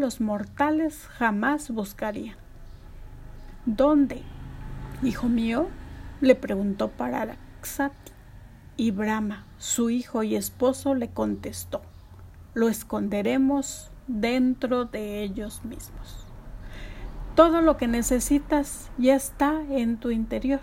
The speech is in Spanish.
los mortales jamás buscarían. ¿Dónde? Hijo mío, le preguntó Paraxati, y Brahma, su hijo y esposo, le contestó, lo esconderemos dentro de ellos mismos. Todo lo que necesitas ya está en tu interior.